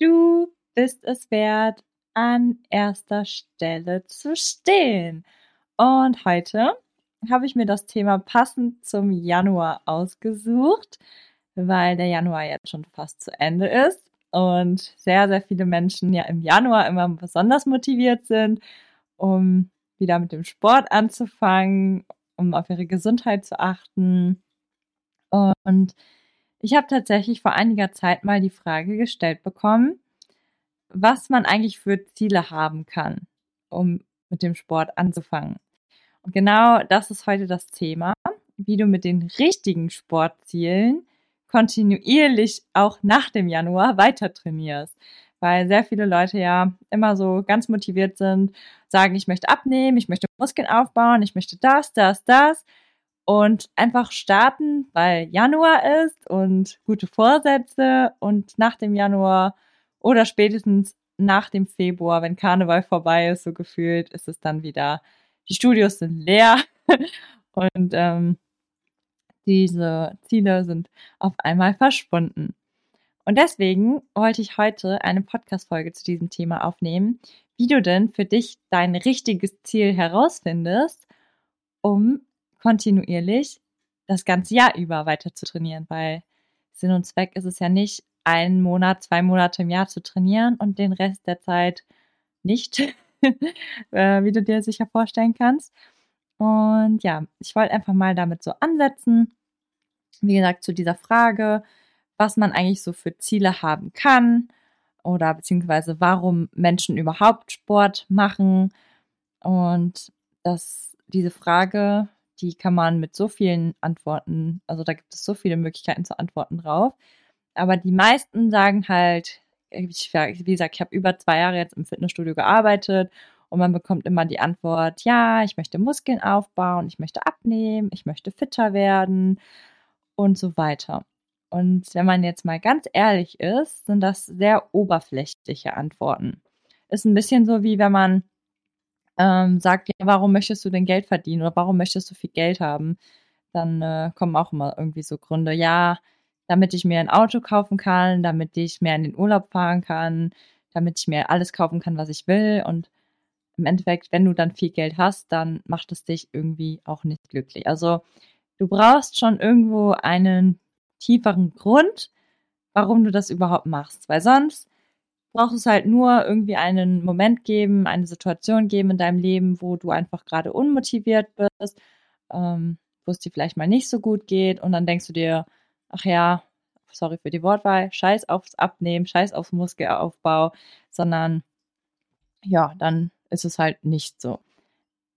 Du bist es wert, an erster Stelle zu stehen. Und heute habe ich mir das Thema passend zum Januar ausgesucht, weil der Januar jetzt schon fast zu Ende ist und sehr, sehr viele Menschen ja im Januar immer besonders motiviert sind, um wieder mit dem Sport anzufangen, um auf ihre Gesundheit zu achten. Und ich habe tatsächlich vor einiger Zeit mal die Frage gestellt bekommen, was man eigentlich für Ziele haben kann, um mit dem Sport anzufangen. Und genau das ist heute das Thema, wie du mit den richtigen Sportzielen kontinuierlich auch nach dem Januar weiter trainierst. Weil sehr viele Leute ja immer so ganz motiviert sind, sagen, ich möchte abnehmen, ich möchte Muskeln aufbauen, ich möchte das, das, das und einfach starten, weil Januar ist und gute Vorsätze und nach dem Januar oder spätestens nach dem Februar, wenn Karneval vorbei ist, so gefühlt, ist es dann wieder, die Studios sind leer und ähm, diese Ziele sind auf einmal verschwunden. Und deswegen wollte ich heute eine Podcast-Folge zu diesem Thema aufnehmen, wie du denn für dich dein richtiges Ziel herausfindest, um kontinuierlich das ganze Jahr über weiter zu trainieren, weil Sinn und Zweck ist es ja nicht, einen Monat, zwei Monate im Jahr zu trainieren und den Rest der Zeit nicht, äh, wie du dir sicher vorstellen kannst. Und ja, ich wollte einfach mal damit so ansetzen. Wie gesagt, zu dieser Frage, was man eigentlich so für Ziele haben kann oder beziehungsweise warum Menschen überhaupt Sport machen. Und dass diese Frage die kann man mit so vielen Antworten, also da gibt es so viele Möglichkeiten zu antworten drauf. Aber die meisten sagen halt, ich, wie gesagt, ich habe über zwei Jahre jetzt im Fitnessstudio gearbeitet und man bekommt immer die Antwort, ja, ich möchte Muskeln aufbauen, ich möchte abnehmen, ich möchte fitter werden und so weiter. Und wenn man jetzt mal ganz ehrlich ist, sind das sehr oberflächliche Antworten. Ist ein bisschen so wie wenn man ähm, sagt, ja, warum möchtest du denn Geld verdienen oder warum möchtest du viel Geld haben, dann äh, kommen auch immer irgendwie so Gründe, ja, damit ich mir ein Auto kaufen kann, damit ich mehr in den Urlaub fahren kann, damit ich mir alles kaufen kann, was ich will. Und im Endeffekt, wenn du dann viel Geld hast, dann macht es dich irgendwie auch nicht glücklich. Also du brauchst schon irgendwo einen tieferen Grund, warum du das überhaupt machst. Weil sonst braucht es halt nur irgendwie einen Moment geben, eine Situation geben in deinem Leben, wo du einfach gerade unmotiviert bist, ähm, wo es dir vielleicht mal nicht so gut geht und dann denkst du dir, ach ja, sorry für die Wortwahl, scheiß aufs Abnehmen, scheiß aufs Muskelaufbau, sondern ja, dann ist es halt nicht so.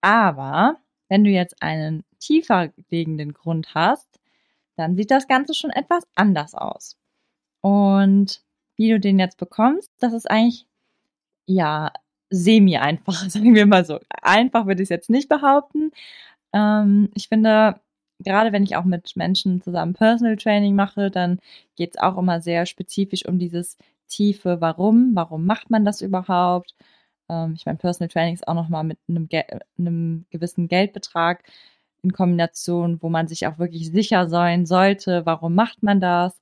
Aber wenn du jetzt einen tiefer liegenden Grund hast, dann sieht das Ganze schon etwas anders aus. Und wie du den jetzt bekommst, das ist eigentlich, ja, semi einfach, sagen wir mal so. Einfach würde ich es jetzt nicht behaupten. Ähm, ich finde, gerade wenn ich auch mit Menschen zusammen Personal Training mache, dann geht es auch immer sehr spezifisch um dieses tiefe Warum. Warum macht man das überhaupt? Ähm, ich meine, Personal Training ist auch nochmal mit einem, einem gewissen Geldbetrag in Kombination, wo man sich auch wirklich sicher sein sollte, warum macht man das?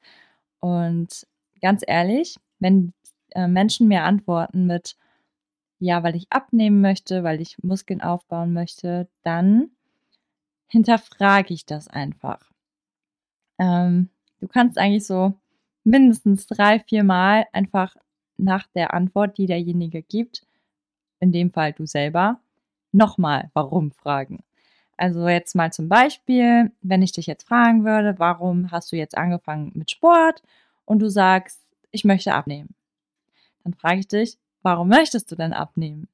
Und ganz ehrlich, wenn äh, Menschen mir antworten mit, ja, weil ich abnehmen möchte, weil ich Muskeln aufbauen möchte, dann hinterfrage ich das einfach. Ähm, du kannst eigentlich so mindestens drei, vier Mal einfach nach der Antwort, die derjenige gibt, in dem Fall du selber, nochmal warum fragen. Also jetzt mal zum Beispiel, wenn ich dich jetzt fragen würde, warum hast du jetzt angefangen mit Sport und du sagst, ich möchte abnehmen. Dann frage ich dich, warum möchtest du denn abnehmen?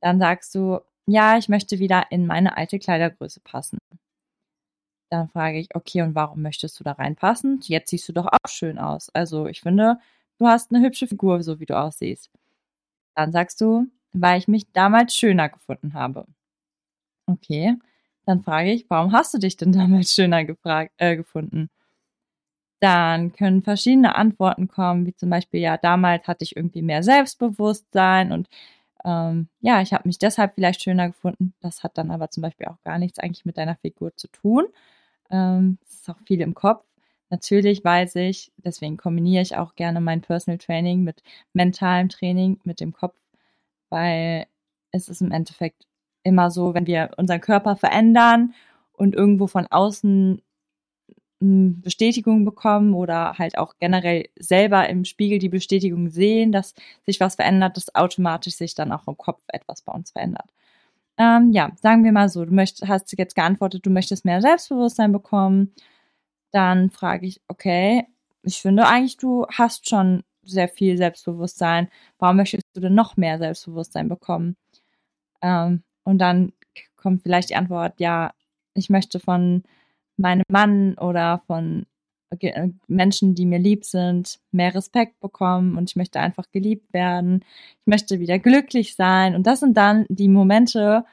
Dann sagst du, ja, ich möchte wieder in meine alte Kleidergröße passen. Dann frage ich, okay, und warum möchtest du da reinpassen? Jetzt siehst du doch auch schön aus. Also ich finde, du hast eine hübsche Figur, so wie du aussiehst. Dann sagst du, weil ich mich damals schöner gefunden habe. Okay, dann frage ich, warum hast du dich denn damals schöner gefragt, äh, gefunden? Dann können verschiedene Antworten kommen, wie zum Beispiel, ja, damals hatte ich irgendwie mehr Selbstbewusstsein und ähm, ja, ich habe mich deshalb vielleicht schöner gefunden. Das hat dann aber zum Beispiel auch gar nichts eigentlich mit deiner Figur zu tun. Ähm, das ist auch viel im Kopf. Natürlich weiß ich, deswegen kombiniere ich auch gerne mein Personal Training mit mentalem Training, mit dem Kopf, weil es ist im Endeffekt immer so, wenn wir unseren Körper verändern und irgendwo von außen Bestätigung bekommen oder halt auch generell selber im Spiegel die Bestätigung sehen, dass sich was verändert, dass automatisch sich dann auch im Kopf etwas bei uns verändert. Ähm, ja, sagen wir mal so, du möchtest, hast jetzt geantwortet, du möchtest mehr Selbstbewusstsein bekommen. Dann frage ich, okay, ich finde eigentlich, du hast schon sehr viel Selbstbewusstsein. Warum möchtest du denn noch mehr Selbstbewusstsein bekommen? Ähm, und dann kommt vielleicht die Antwort, ja, ich möchte von meinem Mann oder von Menschen, die mir lieb sind, mehr Respekt bekommen und ich möchte einfach geliebt werden. Ich möchte wieder glücklich sein. Und das sind dann die Momente,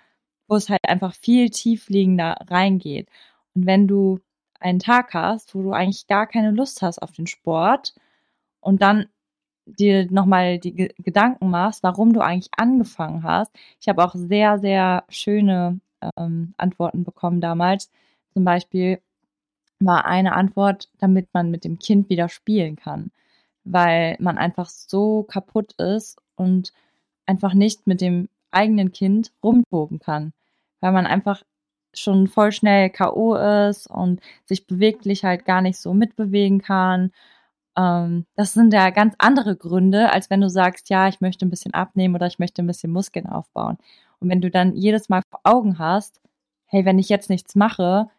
wo es halt einfach viel tiefliegender reingeht. Und wenn du einen Tag hast, wo du eigentlich gar keine Lust hast auf den Sport und dann dir nochmal die Gedanken machst, warum du eigentlich angefangen hast. Ich habe auch sehr, sehr schöne ähm, Antworten bekommen damals. Zum Beispiel war eine Antwort, damit man mit dem Kind wieder spielen kann, weil man einfach so kaputt ist und einfach nicht mit dem eigenen Kind rumtoben kann, weil man einfach schon voll schnell KO ist und sich beweglich halt gar nicht so mitbewegen kann ähm, das sind ja ganz andere Gründe, als wenn du sagst, ja, ich möchte ein bisschen abnehmen oder ich möchte ein bisschen Muskeln aufbauen. Und wenn du dann jedes Mal vor Augen hast, hey, wenn ich jetzt nichts mache,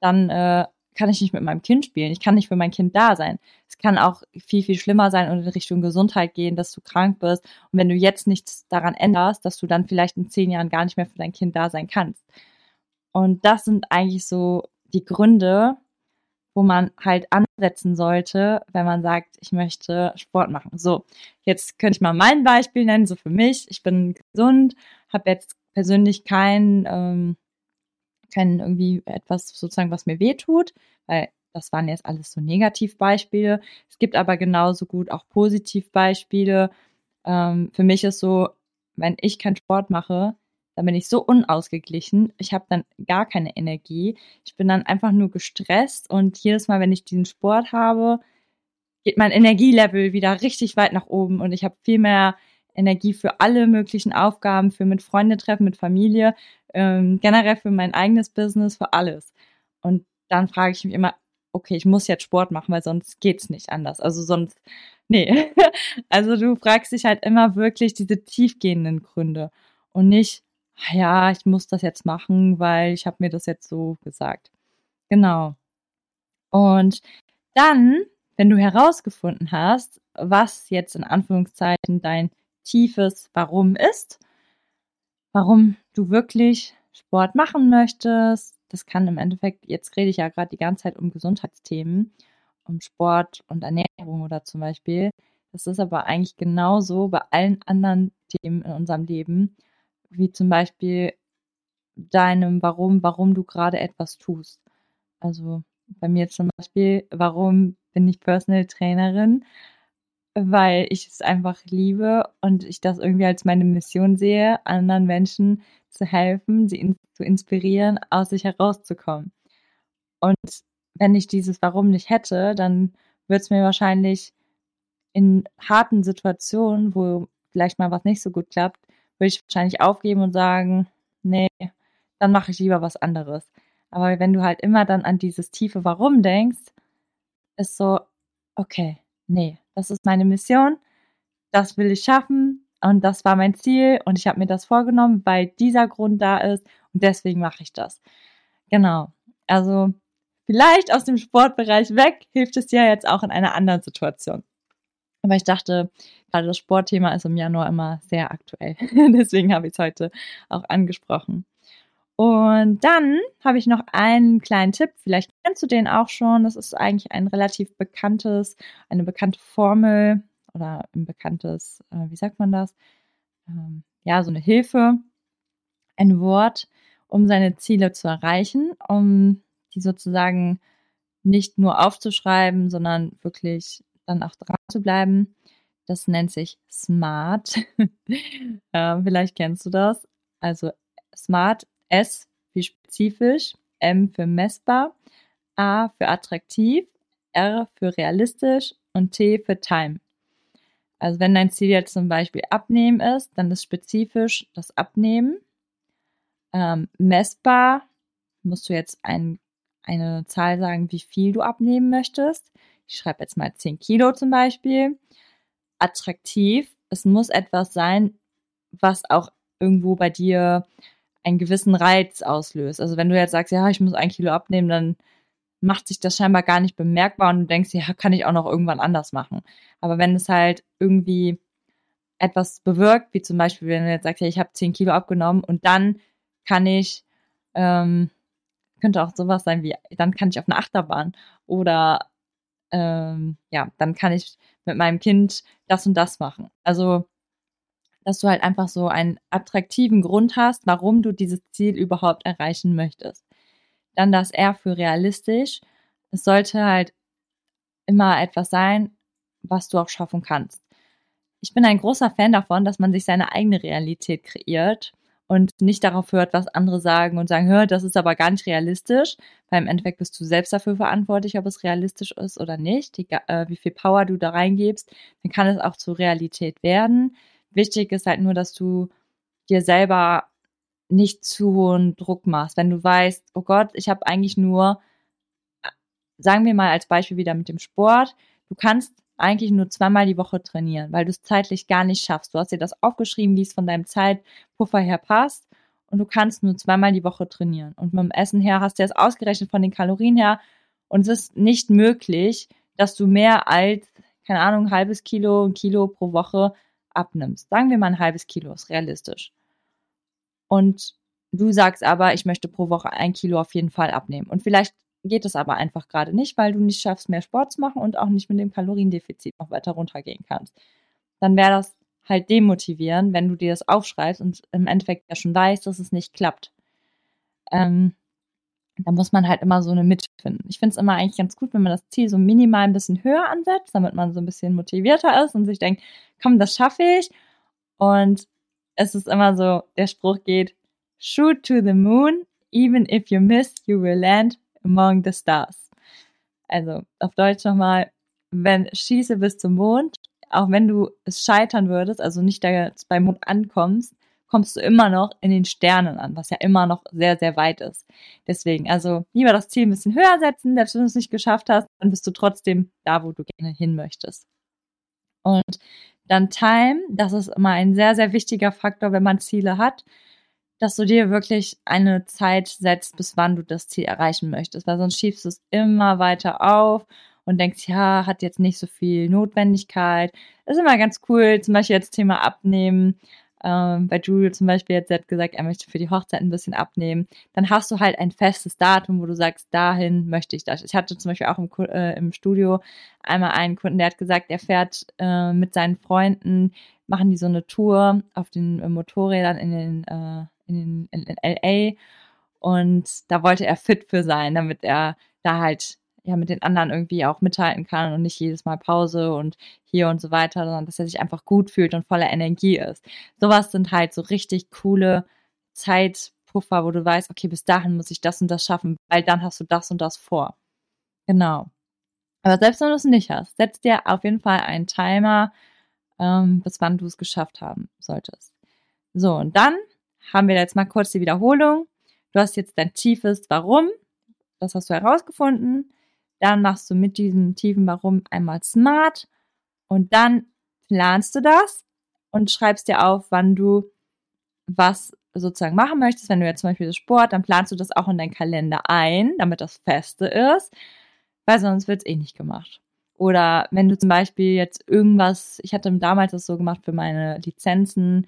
dann äh, kann ich nicht mit meinem Kind spielen. Ich kann nicht für mein Kind da sein. Es kann auch viel, viel schlimmer sein und in Richtung Gesundheit gehen, dass du krank bist. Und wenn du jetzt nichts daran änderst, dass du dann vielleicht in zehn Jahren gar nicht mehr für dein Kind da sein kannst. Und das sind eigentlich so die Gründe, wo man halt ansetzen sollte, wenn man sagt, ich möchte Sport machen. So, jetzt könnte ich mal mein Beispiel nennen, so für mich. Ich bin gesund, habe jetzt persönlich kein, ähm, kein irgendwie etwas sozusagen, was mir weh tut, weil das waren jetzt alles so Negativbeispiele. Es gibt aber genauso gut auch Positivbeispiele. Ähm, für mich ist so, wenn ich keinen Sport mache, dann bin ich so unausgeglichen. Ich habe dann gar keine Energie. Ich bin dann einfach nur gestresst und jedes Mal, wenn ich diesen Sport habe, geht mein Energielevel wieder richtig weit nach oben und ich habe viel mehr Energie für alle möglichen Aufgaben, für mit Freunde treffen, mit Familie, ähm, generell für mein eigenes Business, für alles. Und dann frage ich mich immer, okay, ich muss jetzt Sport machen, weil sonst geht's nicht anders. Also sonst, nee. also du fragst dich halt immer wirklich diese tiefgehenden Gründe und nicht, ja, ich muss das jetzt machen, weil ich habe mir das jetzt so gesagt. Genau. Und dann, wenn du herausgefunden hast, was jetzt in Anführungszeichen dein tiefes Warum ist, warum du wirklich Sport machen möchtest, das kann im Endeffekt, jetzt rede ich ja gerade die ganze Zeit um Gesundheitsthemen, um Sport und Ernährung oder zum Beispiel. Das ist aber eigentlich genauso bei allen anderen Themen in unserem Leben wie zum Beispiel deinem Warum, warum du gerade etwas tust. Also bei mir zum Beispiel, warum bin ich Personal Trainerin? Weil ich es einfach liebe und ich das irgendwie als meine Mission sehe, anderen Menschen zu helfen, sie in, zu inspirieren, aus sich herauszukommen. Und wenn ich dieses Warum nicht hätte, dann würde es mir wahrscheinlich in harten Situationen, wo vielleicht mal was nicht so gut klappt, würde ich wahrscheinlich aufgeben und sagen, nee, dann mache ich lieber was anderes. Aber wenn du halt immer dann an dieses tiefe Warum denkst, ist so, okay, nee, das ist meine Mission. das will ich schaffen und das war mein Ziel und ich habe mir das vorgenommen, weil dieser Grund da ist und deswegen mache ich das. Genau. Also vielleicht aus dem Sportbereich weg hilft es dir jetzt auch in einer anderen Situation. Aber ich dachte, gerade das Sportthema ist im Januar immer sehr aktuell. Deswegen habe ich es heute auch angesprochen. Und dann habe ich noch einen kleinen Tipp. Vielleicht kennst du den auch schon. Das ist eigentlich ein relativ bekanntes, eine bekannte Formel oder ein bekanntes, äh, wie sagt man das? Ähm, ja, so eine Hilfe, ein Wort, um seine Ziele zu erreichen, um die sozusagen nicht nur aufzuschreiben, sondern wirklich dann auch dran zu bleiben. Das nennt sich SMART. äh, vielleicht kennst du das. Also SMART, S wie spezifisch, M für messbar, A für attraktiv, R für realistisch und T für Time. Also wenn dein Ziel jetzt zum Beispiel Abnehmen ist, dann ist spezifisch das Abnehmen. Ähm, messbar musst du jetzt ein, eine Zahl sagen, wie viel du abnehmen möchtest. Ich schreibe jetzt mal 10 Kilo zum Beispiel. Attraktiv, es muss etwas sein, was auch irgendwo bei dir einen gewissen Reiz auslöst. Also wenn du jetzt sagst, ja, ich muss ein Kilo abnehmen, dann macht sich das scheinbar gar nicht bemerkbar und du denkst, ja, kann ich auch noch irgendwann anders machen. Aber wenn es halt irgendwie etwas bewirkt, wie zum Beispiel, wenn du jetzt sagst, ja, ich habe 10 Kilo abgenommen und dann kann ich, ähm, könnte auch sowas sein wie, dann kann ich auf eine Achterbahn oder ähm, ja, dann kann ich mit meinem Kind das und das machen. Also, dass du halt einfach so einen attraktiven Grund hast, warum du dieses Ziel überhaupt erreichen möchtest. Dann das R für realistisch. Es sollte halt immer etwas sein, was du auch schaffen kannst. Ich bin ein großer Fan davon, dass man sich seine eigene Realität kreiert und nicht darauf hört, was andere sagen und sagen, hör, das ist aber gar nicht realistisch, weil im Endeffekt bist du selbst dafür verantwortlich, ob es realistisch ist oder nicht, äh, wie viel Power du da reingibst, dann kann es auch zur Realität werden. Wichtig ist halt nur, dass du dir selber nicht zu hohen Druck machst. Wenn du weißt, oh Gott, ich habe eigentlich nur, sagen wir mal als Beispiel wieder mit dem Sport, du kannst eigentlich nur zweimal die Woche trainieren, weil du es zeitlich gar nicht schaffst. Du hast dir das aufgeschrieben, wie es von deinem Zeitpuffer her passt und du kannst nur zweimal die Woche trainieren. Und dem Essen her hast du es ausgerechnet von den Kalorien her und es ist nicht möglich, dass du mehr als, keine Ahnung, ein halbes Kilo, ein Kilo pro Woche abnimmst. Sagen wir mal ein halbes Kilo, ist realistisch. Und du sagst aber, ich möchte pro Woche ein Kilo auf jeden Fall abnehmen. Und vielleicht geht es aber einfach gerade nicht, weil du nicht schaffst, mehr Sport zu machen und auch nicht mit dem Kaloriendefizit noch weiter runtergehen kannst. Dann wäre das halt demotivierend, wenn du dir das aufschreibst und im Endeffekt ja schon weißt, dass es nicht klappt. Ähm, da muss man halt immer so eine Mitte finden. Ich finde es immer eigentlich ganz gut, wenn man das Ziel so minimal ein bisschen höher ansetzt, damit man so ein bisschen motivierter ist und sich denkt, komm, das schaffe ich. Und es ist immer so, der Spruch geht, shoot to the moon, even if you miss, you will land among the stars. Also auf Deutsch nochmal, wenn schieße bis zum Mond, auch wenn du es scheitern würdest, also nicht da beim Mond ankommst, kommst du immer noch in den Sternen an, was ja immer noch sehr, sehr weit ist. Deswegen, also lieber das Ziel ein bisschen höher setzen, selbst wenn du es nicht geschafft hast, dann bist du trotzdem da, wo du gerne hin möchtest. Und dann Time, das ist immer ein sehr, sehr wichtiger Faktor, wenn man Ziele hat, dass du dir wirklich eine Zeit setzt, bis wann du das Ziel erreichen möchtest, weil sonst schiebst du es immer weiter auf und denkst, ja, hat jetzt nicht so viel Notwendigkeit. Ist immer ganz cool, zum Beispiel jetzt Thema Abnehmen ähm, bei Julio zum Beispiel jetzt hat gesagt, er möchte für die Hochzeit ein bisschen abnehmen, dann hast du halt ein festes Datum, wo du sagst, dahin möchte ich das. Ich hatte zum Beispiel auch im, äh, im Studio einmal einen Kunden, der hat gesagt, er fährt äh, mit seinen Freunden, machen die so eine Tour auf den äh, Motorrädern in den, äh, in, den in, in LA und da wollte er fit für sein, damit er da halt ja mit den anderen irgendwie auch mithalten kann und nicht jedes Mal Pause und hier und so weiter, sondern dass er sich einfach gut fühlt und voller Energie ist. Sowas sind halt so richtig coole Zeitpuffer, wo du weißt, okay, bis dahin muss ich das und das schaffen, weil dann hast du das und das vor. Genau. Aber selbst wenn du es nicht hast, setz dir auf jeden Fall einen Timer, ähm, bis wann du es geschafft haben solltest. So, und dann haben wir jetzt mal kurz die Wiederholung. Du hast jetzt dein tiefes Warum. Das hast du herausgefunden. Dann machst du mit diesem tiefen Warum einmal smart und dann planst du das und schreibst dir auf, wann du was sozusagen machen möchtest. Wenn du jetzt zum Beispiel Sport, dann planst du das auch in deinen Kalender ein, damit das feste ist, weil sonst wird es eh nicht gemacht. Oder wenn du zum Beispiel jetzt irgendwas, ich hatte damals das so gemacht für meine Lizenzen,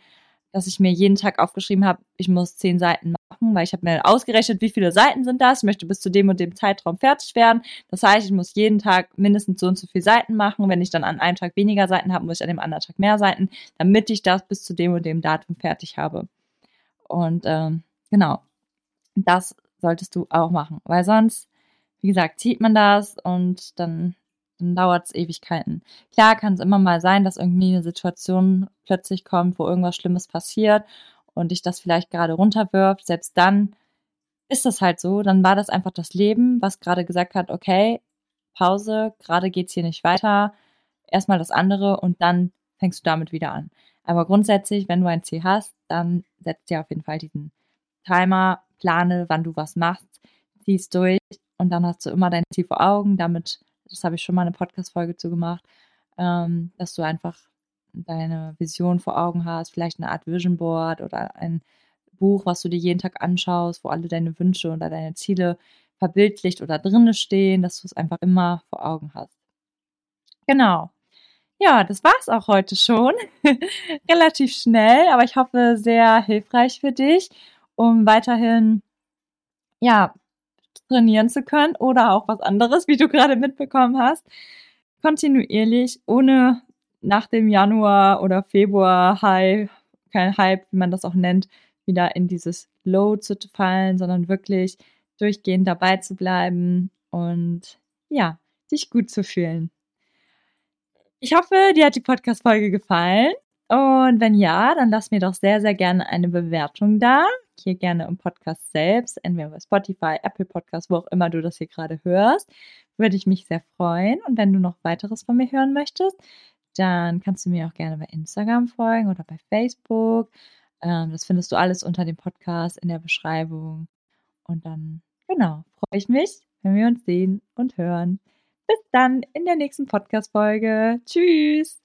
dass ich mir jeden Tag aufgeschrieben habe, ich muss zehn Seiten machen, weil ich habe mir ausgerechnet, wie viele Seiten sind das. Ich möchte bis zu dem und dem Zeitraum fertig werden. Das heißt, ich muss jeden Tag mindestens so und so viele Seiten machen. Wenn ich dann an einem Tag weniger Seiten habe, muss ich an dem anderen Tag mehr Seiten, damit ich das bis zu dem und dem Datum fertig habe. Und ähm, genau, das solltest du auch machen, weil sonst, wie gesagt, zieht man das und dann dann dauert es Ewigkeiten. Klar kann es immer mal sein, dass irgendwie eine Situation plötzlich kommt, wo irgendwas Schlimmes passiert und dich das vielleicht gerade runterwirft. Selbst dann ist das halt so. Dann war das einfach das Leben, was gerade gesagt hat, okay, Pause, gerade geht es hier nicht weiter. Erstmal das andere und dann fängst du damit wieder an. Aber grundsätzlich, wenn du ein Ziel hast, dann setzt dir auf jeden Fall diesen Timer, plane, wann du was machst, ziehst durch und dann hast du immer dein Ziel vor Augen. Damit das habe ich schon mal eine Podcast-Folge zu gemacht, ähm, dass du einfach deine Vision vor Augen hast, vielleicht eine Art Vision Board oder ein Buch, was du dir jeden Tag anschaust, wo alle deine Wünsche oder deine Ziele verbildlicht oder drinne stehen, dass du es einfach immer vor Augen hast. Genau. Ja, das war es auch heute schon. Relativ schnell, aber ich hoffe sehr hilfreich für dich, um weiterhin ja, trainieren zu können oder auch was anderes, wie du gerade mitbekommen hast, kontinuierlich, ohne nach dem Januar oder Februar High, kein Hype, wie man das auch nennt, wieder in dieses Low zu fallen, sondern wirklich durchgehend dabei zu bleiben und ja, sich gut zu fühlen. Ich hoffe, dir hat die Podcast-Folge gefallen. Und wenn ja, dann lass mir doch sehr, sehr gerne eine Bewertung da hier gerne im Podcast selbst, entweder bei Spotify, Apple Podcast, wo auch immer du das hier gerade hörst. Würde ich mich sehr freuen. Und wenn du noch weiteres von mir hören möchtest, dann kannst du mir auch gerne bei Instagram folgen oder bei Facebook. Ähm, das findest du alles unter dem Podcast in der Beschreibung. Und dann, genau, freue ich mich, wenn wir uns sehen und hören. Bis dann in der nächsten Podcast-Folge. Tschüss!